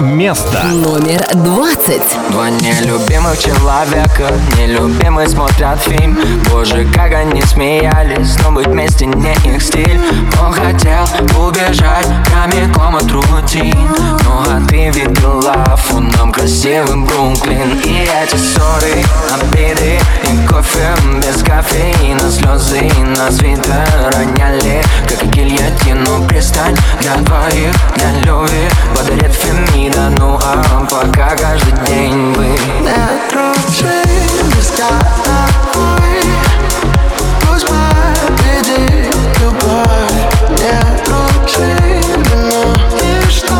Место. Номер двадцать. Два нелюбимых человека, нелюбимые смотрят фильм. Боже, как они смеялись, но быть вместе не их стиль. Он хотел убежать прямиком от рутин Ну а ты видела фоном красивым Бруклин. И эти ссоры, обиды и кофе без кофеина. Слезы на свитер роняли, как гильотину. Пристань для двоих, для любви подарит фемин да ну а пока каждый день вы. Трогай без головой Пусть победит любовь. Не трогай вино и что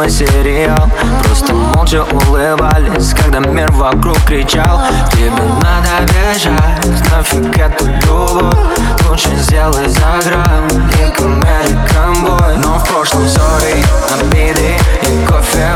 любимый сериал. Просто молча улыбались, когда мир вокруг кричал. Тебе надо бежать, нафиг эту любовь. Лучше сделай за грамм, и boy. Но в прошлом ссоры, обиды и кофе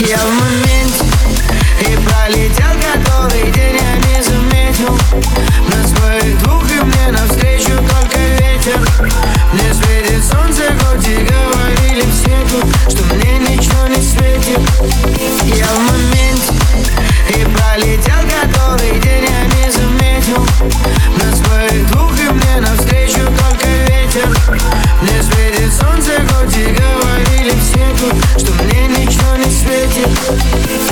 я в моменте И пролетел который день я не заметил. На своих двух и мне навстречу только ветер. Мне светит солнце, хоть и говорили все тут Что мне ничего не светит. Я в моменте И пролетел который день я не заметил. На своих двух и мне навстречу только ветер. Мне светит солнце, хоть и говорили все тут не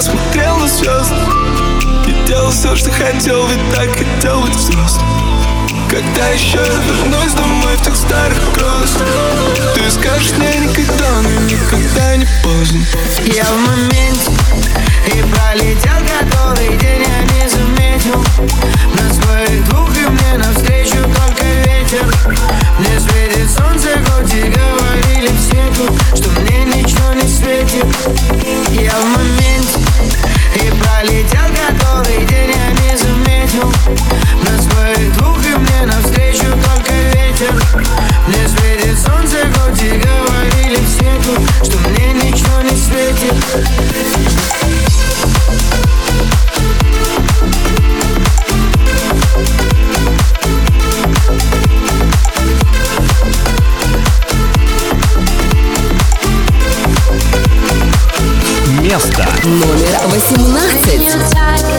смотрел на звезды И делал все, что хотел, ведь так хотел быть взрослым. Когда еще я вернусь домой в тех старых грозах Ты скажешь мне никогда, но никогда не поздно Я в моменте И пролетел который день я не заметил. На своих двух и мне навстречу только ветер. Мне светит солнце, хоть и говорили все тут Что мне ничего не светит. Я в моменте И пролетел который день я не заметил. На своих двух и мне навстречу только ветер. Мне светит солнце, хоть и говорили все тут Что мне ничего не светит 18.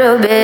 little bit.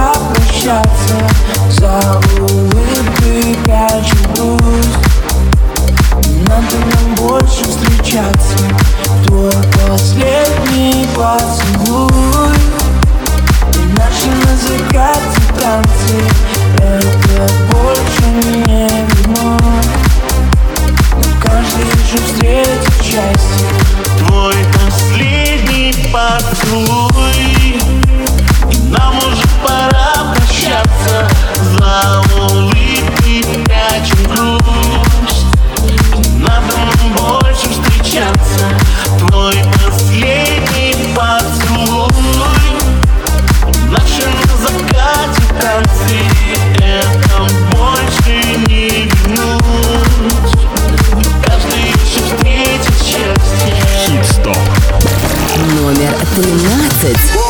попрощаться. За улыбкой прячу грусть Надо нам больше встречаться. Твой последний поцелуй. И наши на закате танцы. Это больше не вернуть Но каждый же встретит счастье. Твой последний поцелуй. Нам уже пора прощаться. За улыбкой прячем грусть. Нам больше встречаться. Твой последний поцелуй. Наши на закате больше не вернуть Каждый еще встретит счастье. Хит-стоп. Номер 13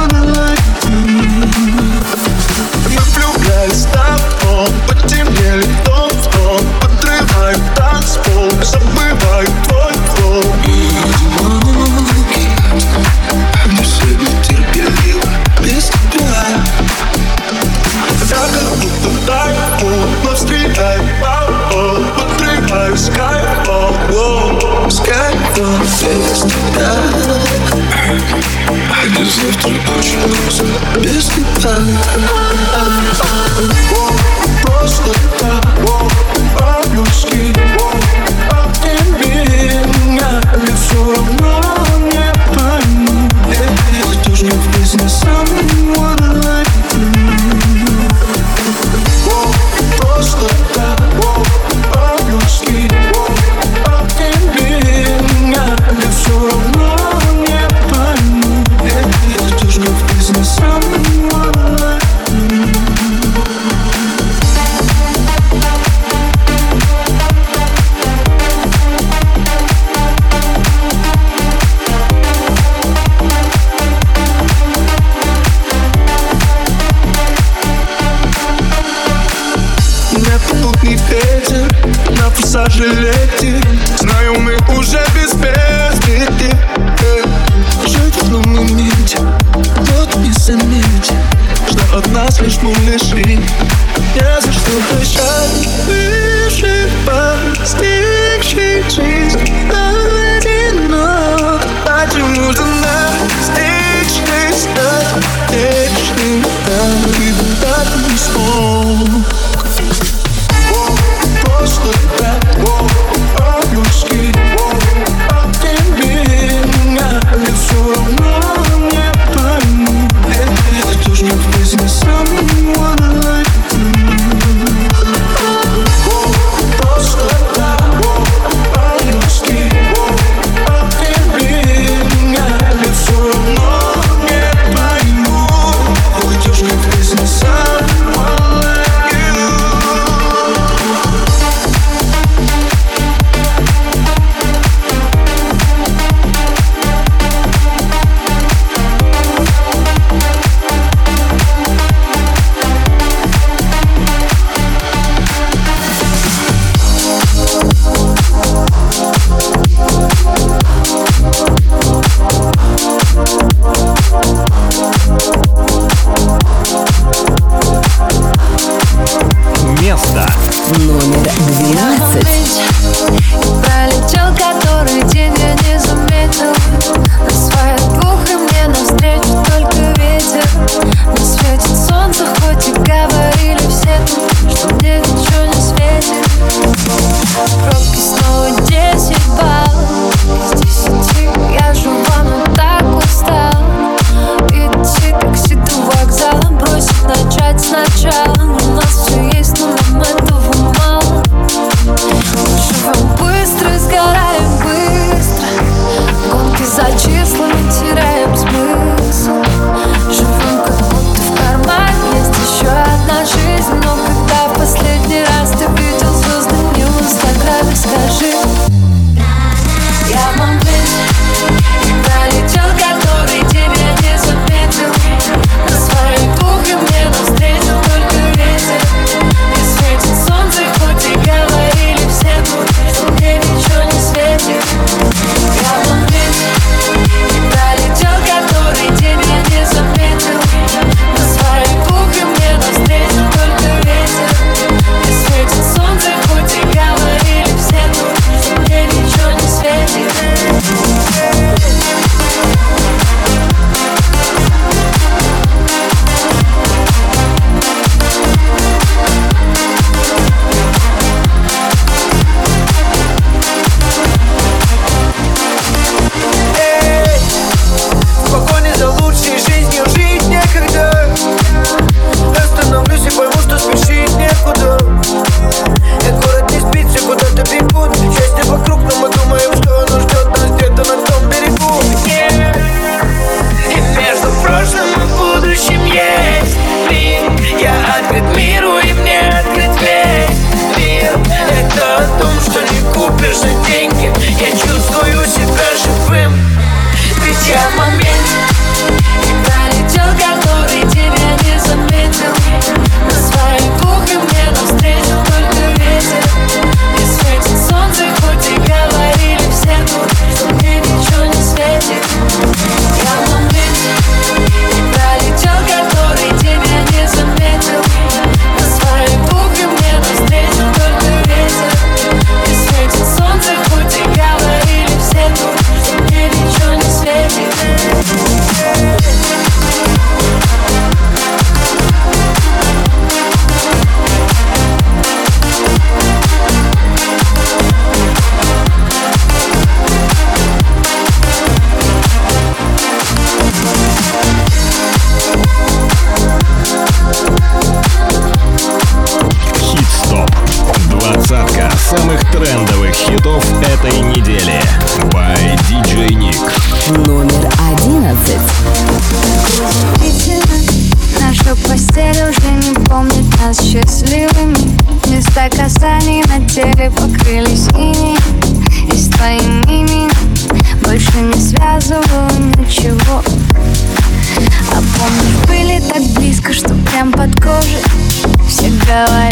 Just because.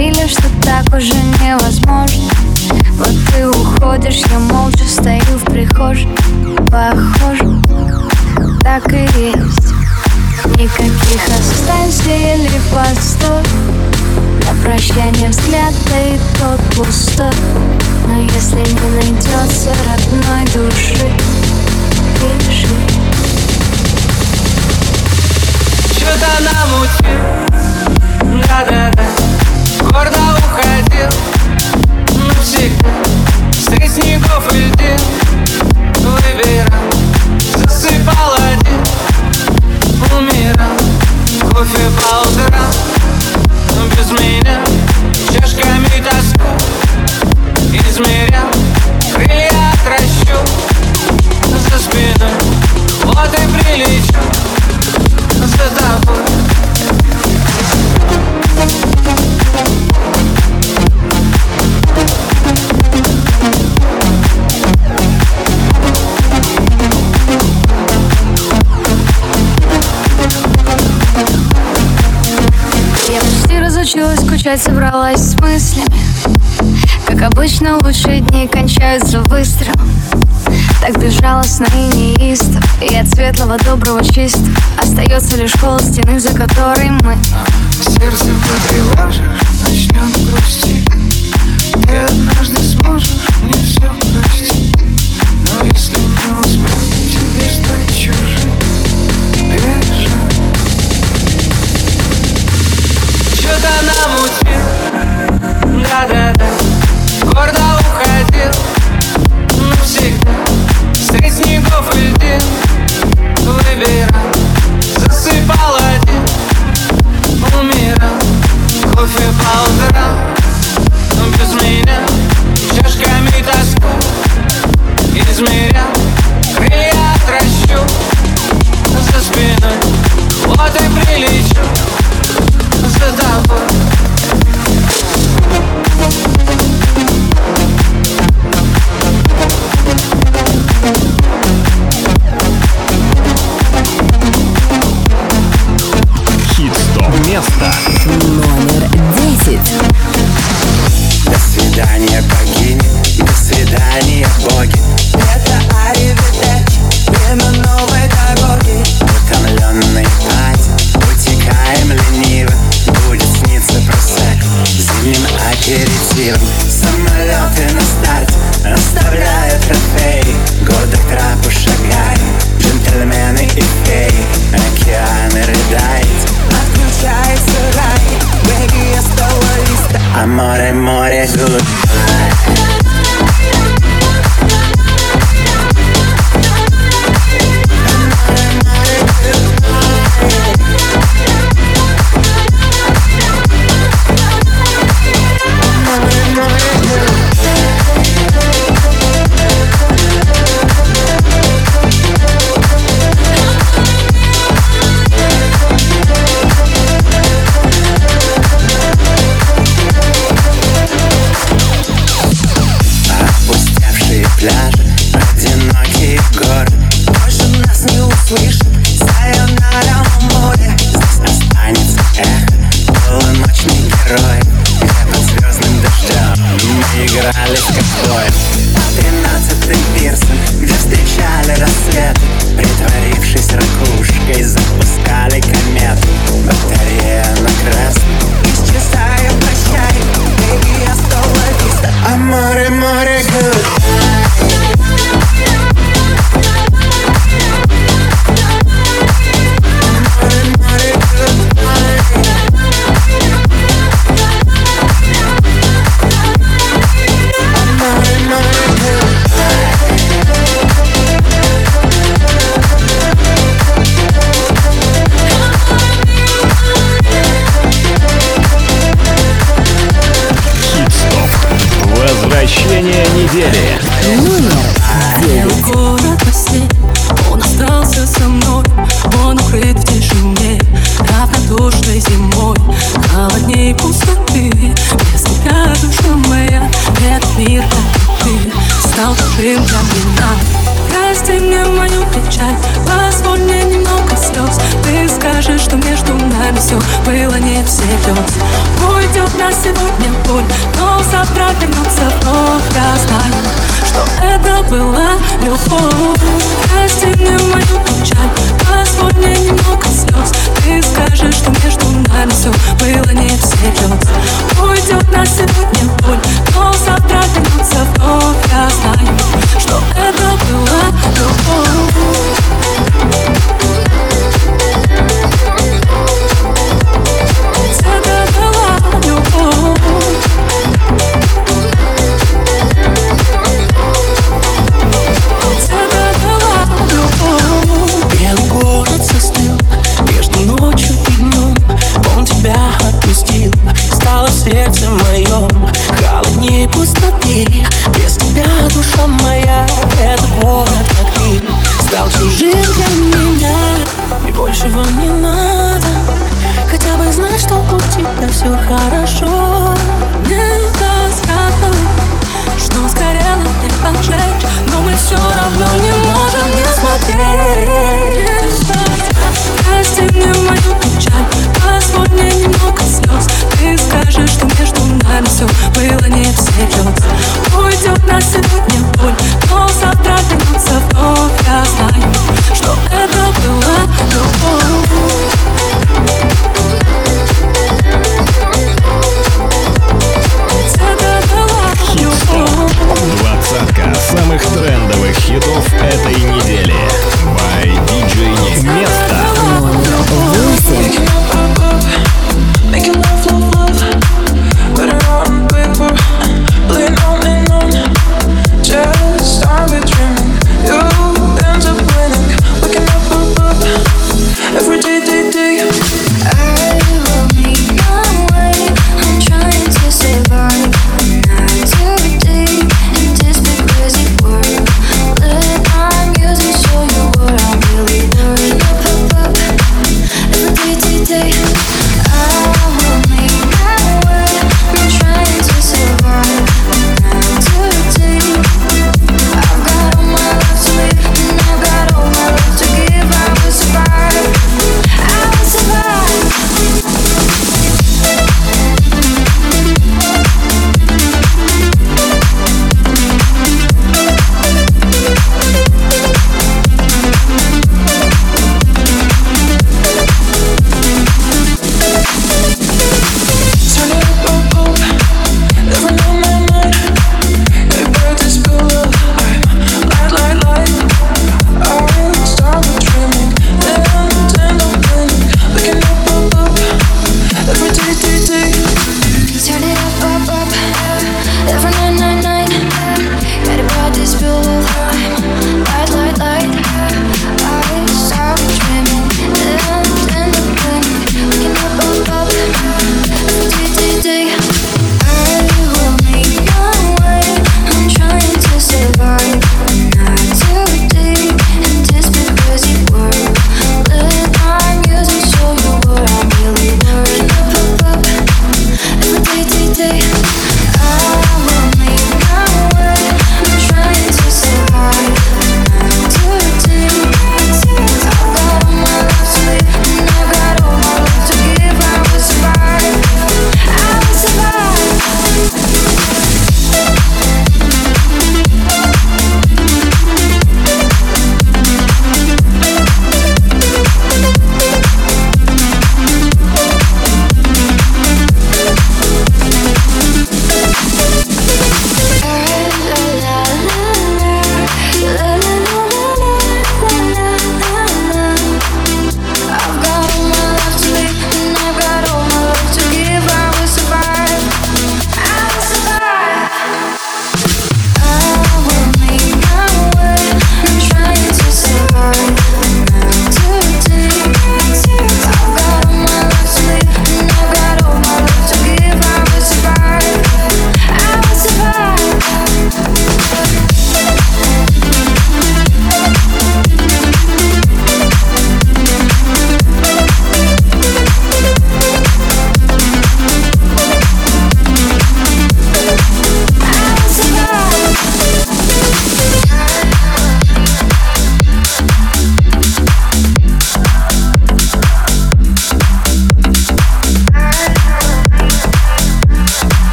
Говорили, что так уже невозможно. Вот ты уходишь, я молча стою в прихожей. Похоже, так и есть. Никаких останься или постов На прощание взгляд, да и тот пустой Но если не найдется родной души Пиши Что-то намутил, да-да-да Гордо уходил, навсегда Среди снегов и льдин. Выбирал, засыпал один. Умирал, кофе по утрам Но без меня чашками тоску. Измерял, крылья отращу За спиной, вот и прилечу. За тобой почти разучилась скучать, собралась с мыслями. Как обычно, лучшие дни кончаются выстрелом Так безжалостно и неистово. И от светлого, доброго, чистого Остается лишь холод стены, за которой мы. Сердце потревожишь, начнет грустить Ты однажды сможешь мне все простить. Но если Что-то намутил, да-да-да. Гордо уходил, когда все хорошо. Не Недостаточно, что сгорело ты поджечь Но мы все равно не можем не смотреть. Прости мне мою печаль, позволь мне немного слез Ты скажешь, что между нами все было не всерьез Уйдет на себя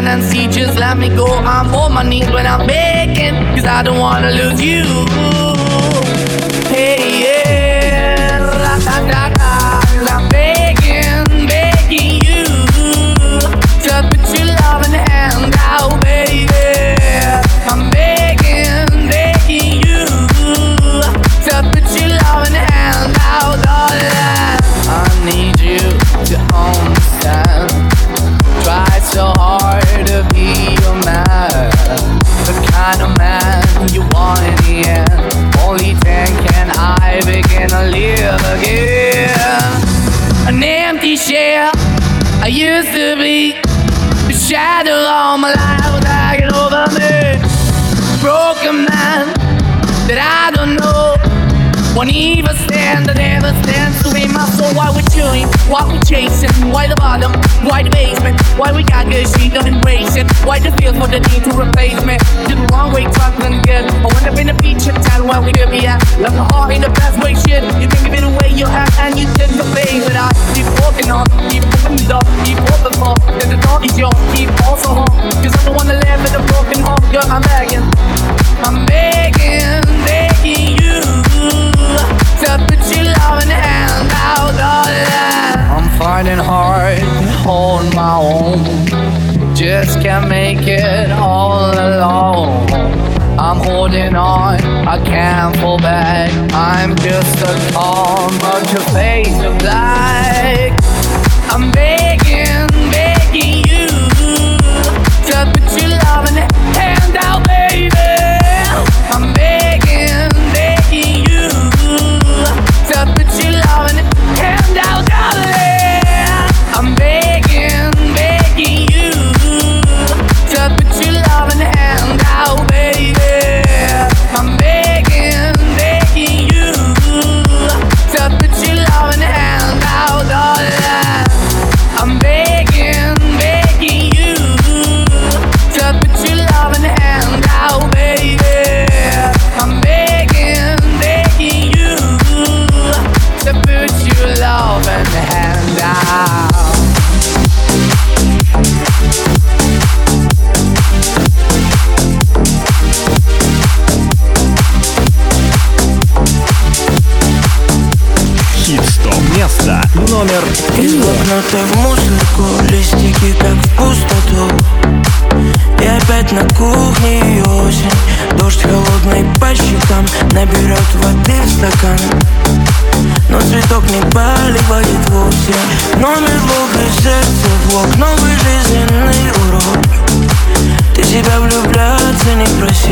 finance teachers let me go. I'm on my knees when I'm begging, cause I don't wanna lose. used to be the shadow all my life was hanging over me. Broken man that I don't know. Won't even stand, I never stand to be my soul. Why we chewing, why we chasing, why the bottom, why the basement, why we got good, she don't embrace it, why the feel for the need to replace me. Did the wrong way, trying to good. I went up in the beach and tell where we could be at. Left my heart in the best way,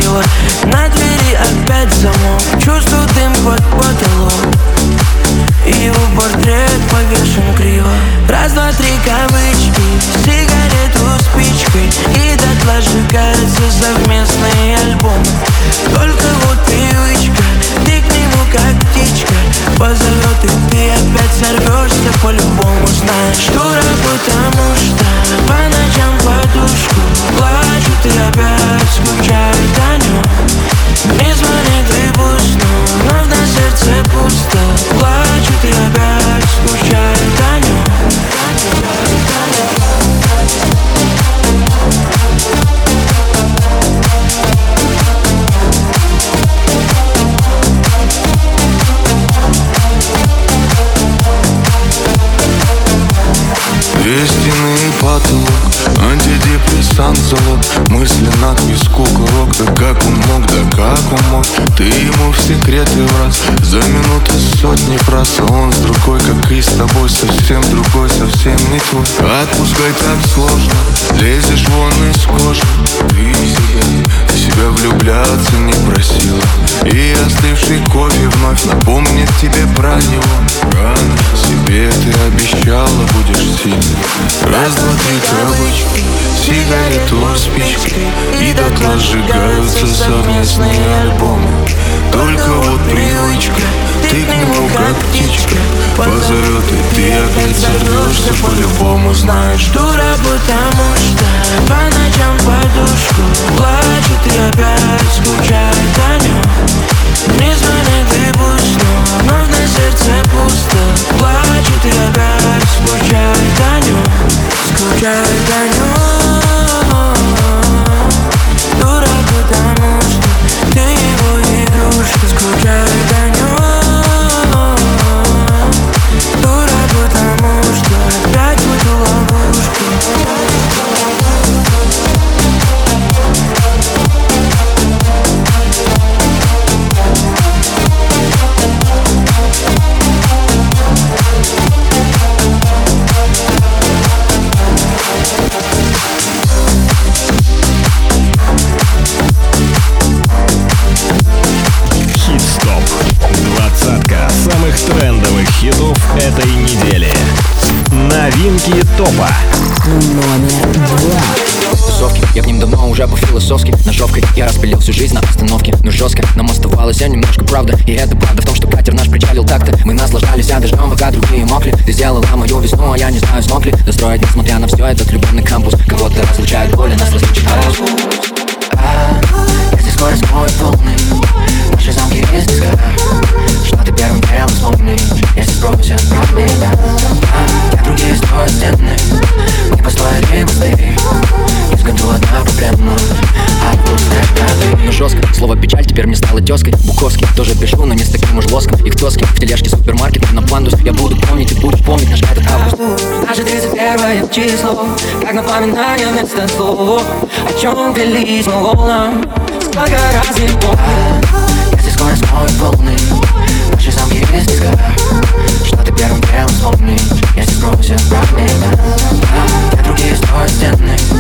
сила На двери опять разобраться Он с другой, как и с тобой Совсем другой, совсем не твой. Отпускай так сложно Лезешь вон из кожи. Ты себя влюбляться не просила. И остывший кофе вновь напомнит тебе про него. Себе ты обещала, будешь сильной. Раз, два, три кабачки Сигарету, спички И дотла сжигаются совместные альбомы. Только вот привычка Ты к нему как птичка. Позовет и ты опять сорвешься. По-любому знаешь Дура, потому что По ночам подушку Плачет и опять скучает о нем Не звонит и пусть старое число Как напоминание вместо слов О чем велись мы волнам Сколько Если скоро смоют волны Наши замки без диска Что ты первым делом вспомнишь Если спросят про меня Я другие строят стены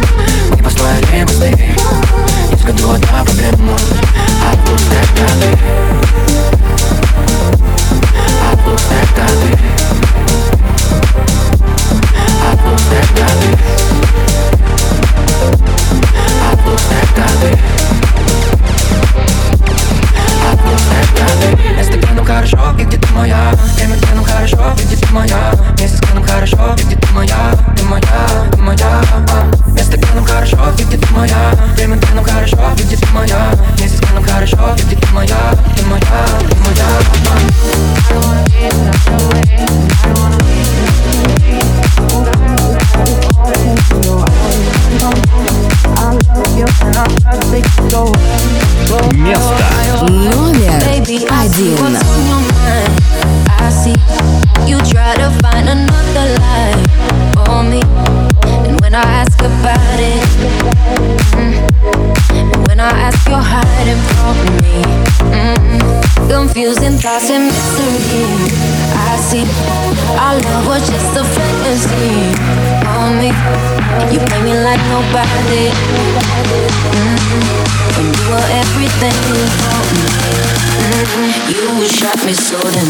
you you shot me so damn.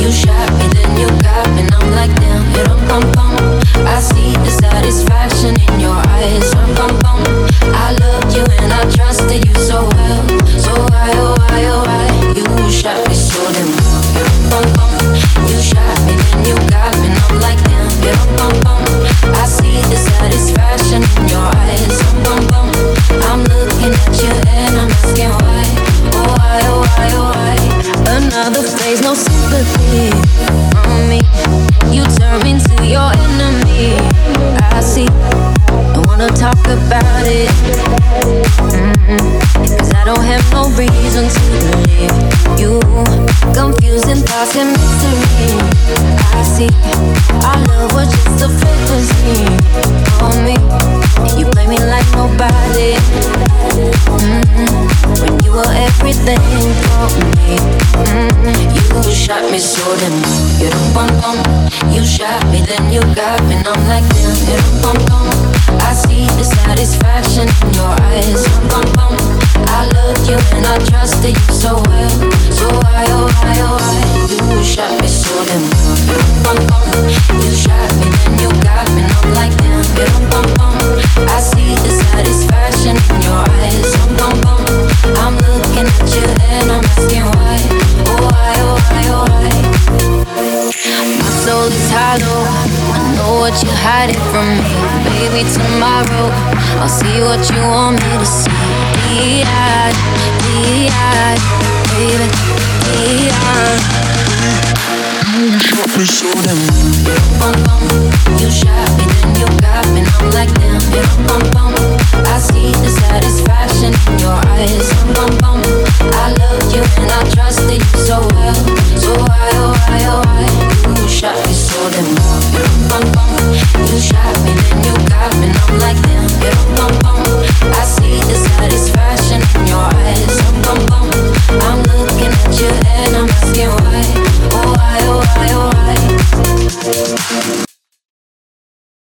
You shot no sympathy